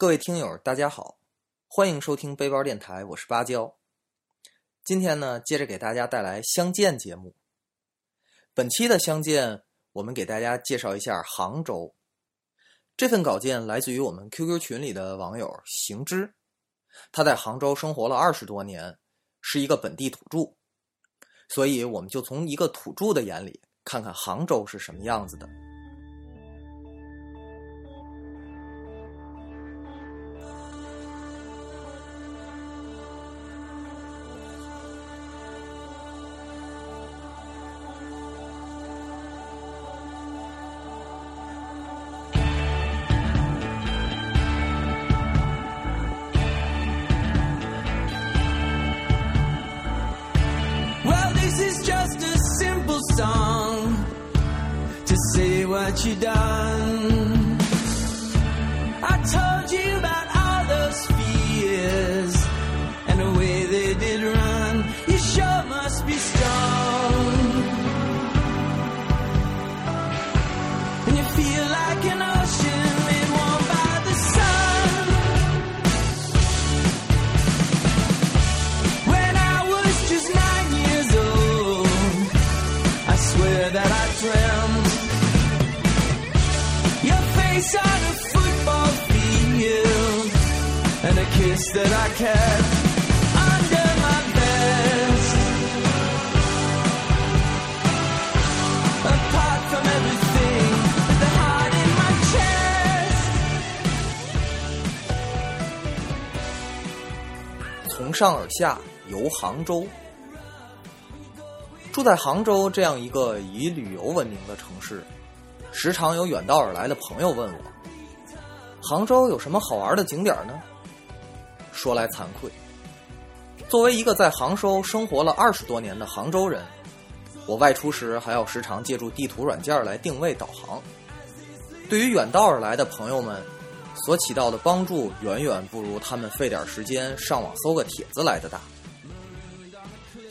各位听友，大家好，欢迎收听背包电台，我是芭蕉。今天呢，接着给大家带来相见节目。本期的相见，我们给大家介绍一下杭州。这份稿件来自于我们 QQ 群里的网友行之，他在杭州生活了二十多年，是一个本地土著，所以我们就从一个土著的眼里，看看杭州是什么样子的。Is just a simple song to say what you done. I told you that I kept under my vest. Apart from everything, the heart in my chest. 从上而下游杭州。住在杭州这样一个以旅游闻名的城市，时常有远道而来的朋友问我：杭州有什么好玩的景点呢？说来惭愧，作为一个在杭州生活了二十多年的杭州人，我外出时还要时常借助地图软件来定位导航。对于远道而来的朋友们，所起到的帮助远远不如他们费点时间上网搜个帖子来的大。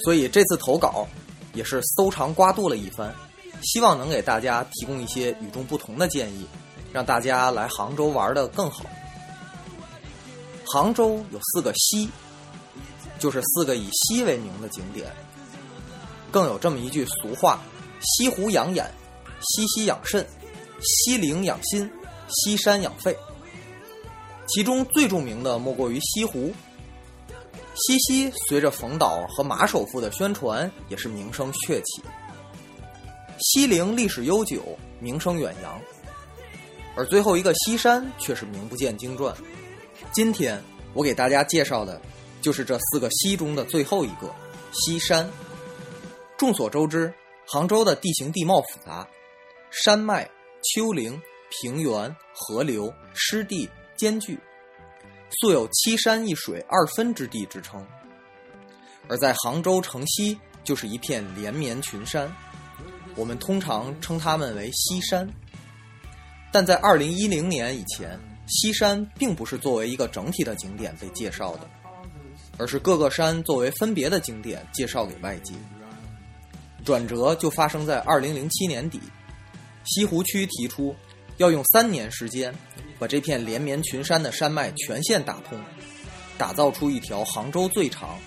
所以这次投稿也是搜肠刮肚了一番，希望能给大家提供一些与众不同的建议，让大家来杭州玩的更好。杭州有四个西，就是四个以西为名的景点，更有这么一句俗话：西湖养眼，西溪养肾，西陵养心，西山养肺。其中最著名的莫过于西湖。西溪随着冯导和马首富的宣传，也是名声鹊起。西陵历史悠久，名声远扬，而最后一个西山却是名不见经传。今天我给大家介绍的，就是这四个西中的最后一个西山。众所周知，杭州的地形地貌复杂，山脉、丘陵、平原、河流、湿地兼具。素有“七山一水二分之地”之称，而在杭州城西就是一片连绵群山，我们通常称它们为西山。但在二零一零年以前，西山并不是作为一个整体的景点被介绍的，而是各个山作为分别的景点介绍给外界。转折就发生在二零零七年底，西湖区提出要用三年时间。把这片连绵群山的山脉全线打通，打造出一条杭州最长，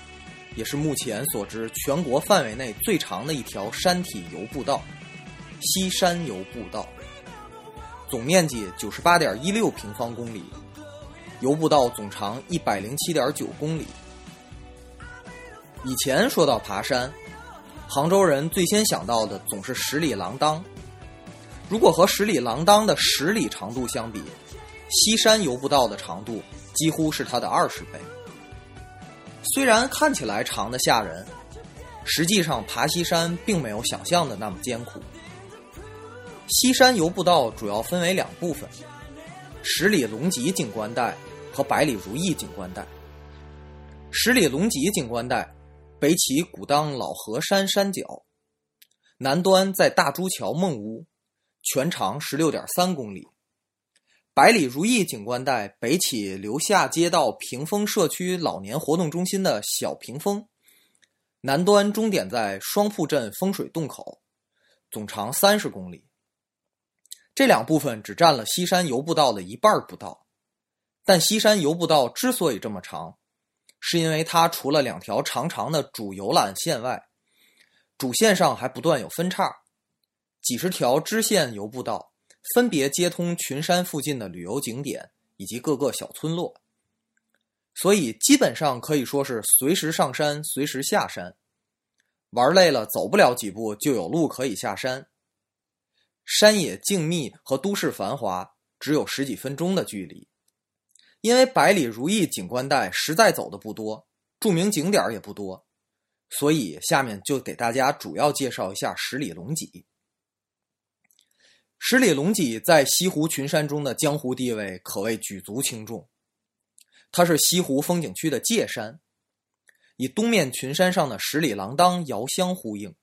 也是目前所知全国范围内最长的一条山体游步道——西山游步道。总面积九十八点一六平方公里，游步道总长一百零七点九公里。以前说到爬山，杭州人最先想到的总是十里锒铛。如果和十里锒铛的十里长度相比，西山游步道的长度几乎是它的二十倍。虽然看起来长的吓人，实际上爬西山并没有想象的那么艰苦。西山游步道主要分为两部分：十里龙脊景观带和百里如意景观带。十里龙脊景观带北起古当老河山山脚，南端在大朱桥梦屋，全长十六点三公里。百里如意景观带北起留下街道屏风社区老年活动中心的小屏风，南端终点在双铺镇风水洞口，总长三十公里。这两部分只占了西山游步道的一半不到，但西山游步道之所以这么长，是因为它除了两条长长的主游览线外，主线上还不断有分叉，几十条支线游步道分别接通群山附近的旅游景点以及各个小村落，所以基本上可以说是随时上山，随时下山。玩累了，走不了几步就有路可以下山。山野静谧和都市繁华只有十几分钟的距离。因为百里如意景观带实在走的不多，著名景点也不多，所以下面就给大家主要介绍一下十里龙脊。十里龙脊在西湖群山中的江湖地位可谓举足轻重，它是西湖风景区的界山，以东面群山上的十里廊当遥相呼应。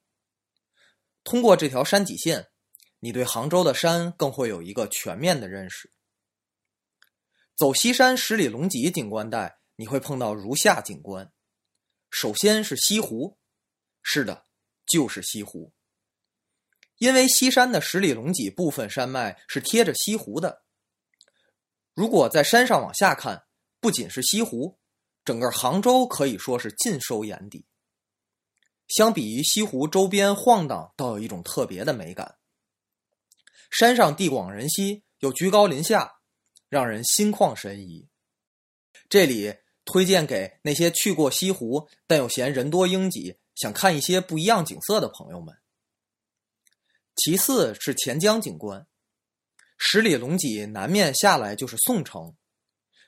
通过这条山脊线，你对杭州的山更会有一个全面的认识。走西山十里龙脊景观带，你会碰到如下景观：首先是西湖，是的，就是西湖。因为西山的十里龙脊部分山脉是贴着西湖的。如果在山上往下看，不仅是西湖，整个杭州可以说是尽收眼底。相比于西湖周边晃荡，倒有一种特别的美感。山上地广人稀，又居高临下。让人心旷神怡。这里推荐给那些去过西湖但又嫌人多拥挤，想看一些不一样景色的朋友们。其次是钱江景观，十里龙脊南面下来就是宋城，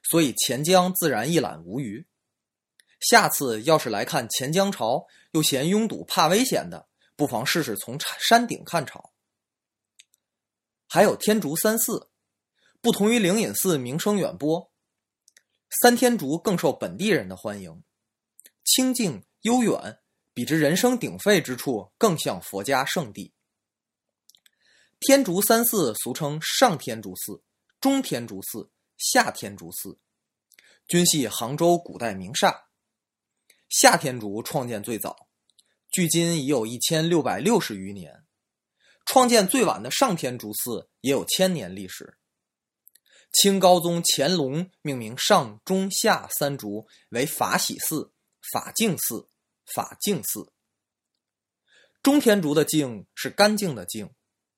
所以钱江自然一览无余。下次要是来看钱江潮，又嫌拥堵怕危险的，不妨试试从山顶看潮。还有天竺三寺。不同于灵隐寺名声远播，三天竺更受本地人的欢迎，清静悠远，比之人声鼎沸之处更像佛家圣地。天竺三寺俗称上天竺寺、中天竺寺、下天竺寺，均系杭州古代名刹。下天竺创建最早，距今已有一千六百六十余年；创建最晚的上天竺寺也有千年历史。清高宗乾隆命名上、中、下三竹为法喜寺、法净寺、法净寺。中天竺的“净”是干净的“净”，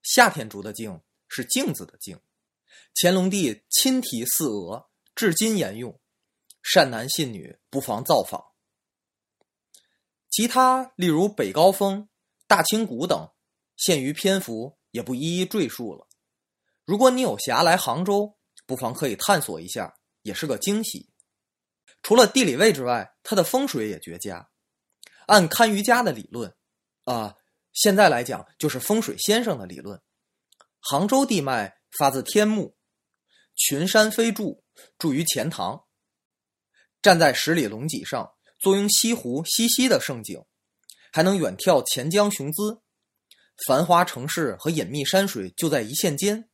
下天竺的“净”是镜子的“镜”。乾隆帝亲题四额，至今沿用。善男信女不妨造访。其他例如北高峰、大清谷等，限于篇幅，也不一一赘述了。如果你有暇来杭州，不妨可以探索一下，也是个惊喜。除了地理位置外，它的风水也绝佳。按堪舆家的理论，啊，现在来讲就是风水先生的理论。杭州地脉发自天目，群山飞柱，筑于钱塘。站在十里龙脊上，坐拥西湖西溪的盛景，还能远眺钱江雄姿，繁华城市和隐秘山水就在一线间。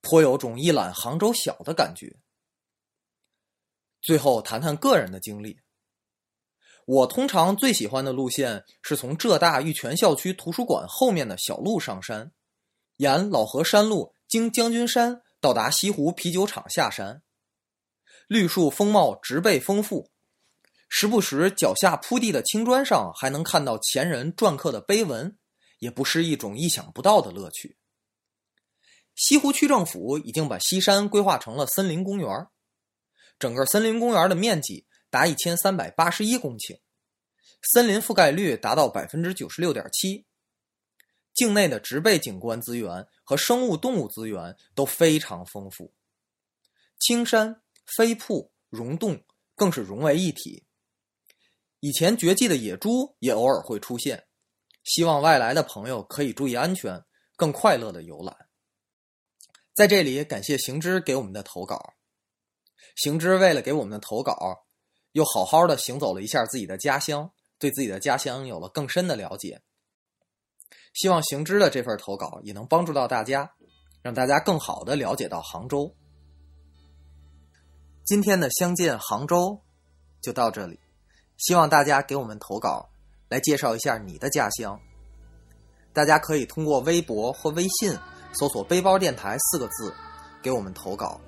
颇有种一览杭州小的感觉。最后谈谈个人的经历。我通常最喜欢的路线是从浙大玉泉校区图书馆后面的小路上山，沿老河山路经将军山到达西湖啤酒厂下山。绿树风貌植被丰富，时不时脚下铺地的青砖上还能看到前人篆刻的碑文，也不是一种意想不到的乐趣。西湖区政府已经把西山规划成了森林公园，整个森林公园的面积达一千三百八十一公顷，森林覆盖率达到百分之九十六点七，境内的植被景观资源和生物动物资源都非常丰富，青山、飞瀑、溶洞更是融为一体。以前绝迹的野猪也偶尔会出现，希望外来的朋友可以注意安全，更快乐的游览。在这里，感谢行知给我们的投稿。行知为了给我们的投稿，又好好的行走了一下自己的家乡，对自己的家乡有了更深的了解。希望行知的这份投稿也能帮助到大家，让大家更好的了解到杭州。今天的相见杭州就到这里，希望大家给我们投稿，来介绍一下你的家乡。大家可以通过微博或微信。搜索“背包电台”四个字，给我们投稿，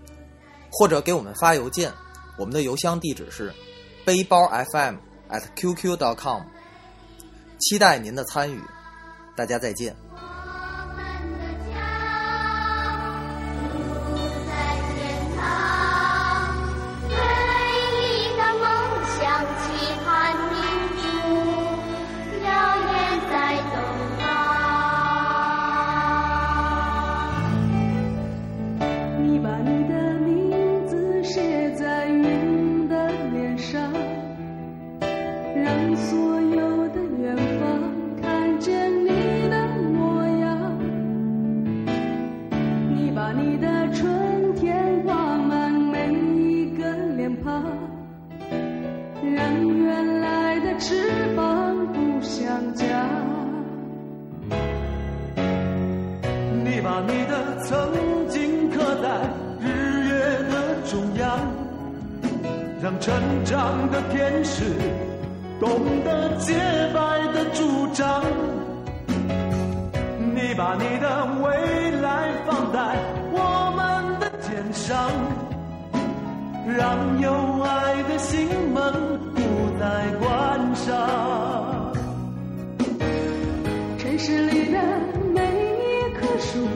或者给我们发邮件，我们的邮箱地址是背包 FM at qq.com，期待您的参与，大家再见。让原来的翅膀不想家。你把你的曾经刻在日月的中央，让成长的天使懂得洁白的主张。你把你的未来放在我们的肩上，让有爱的心门不再关上。城市里的每一棵树，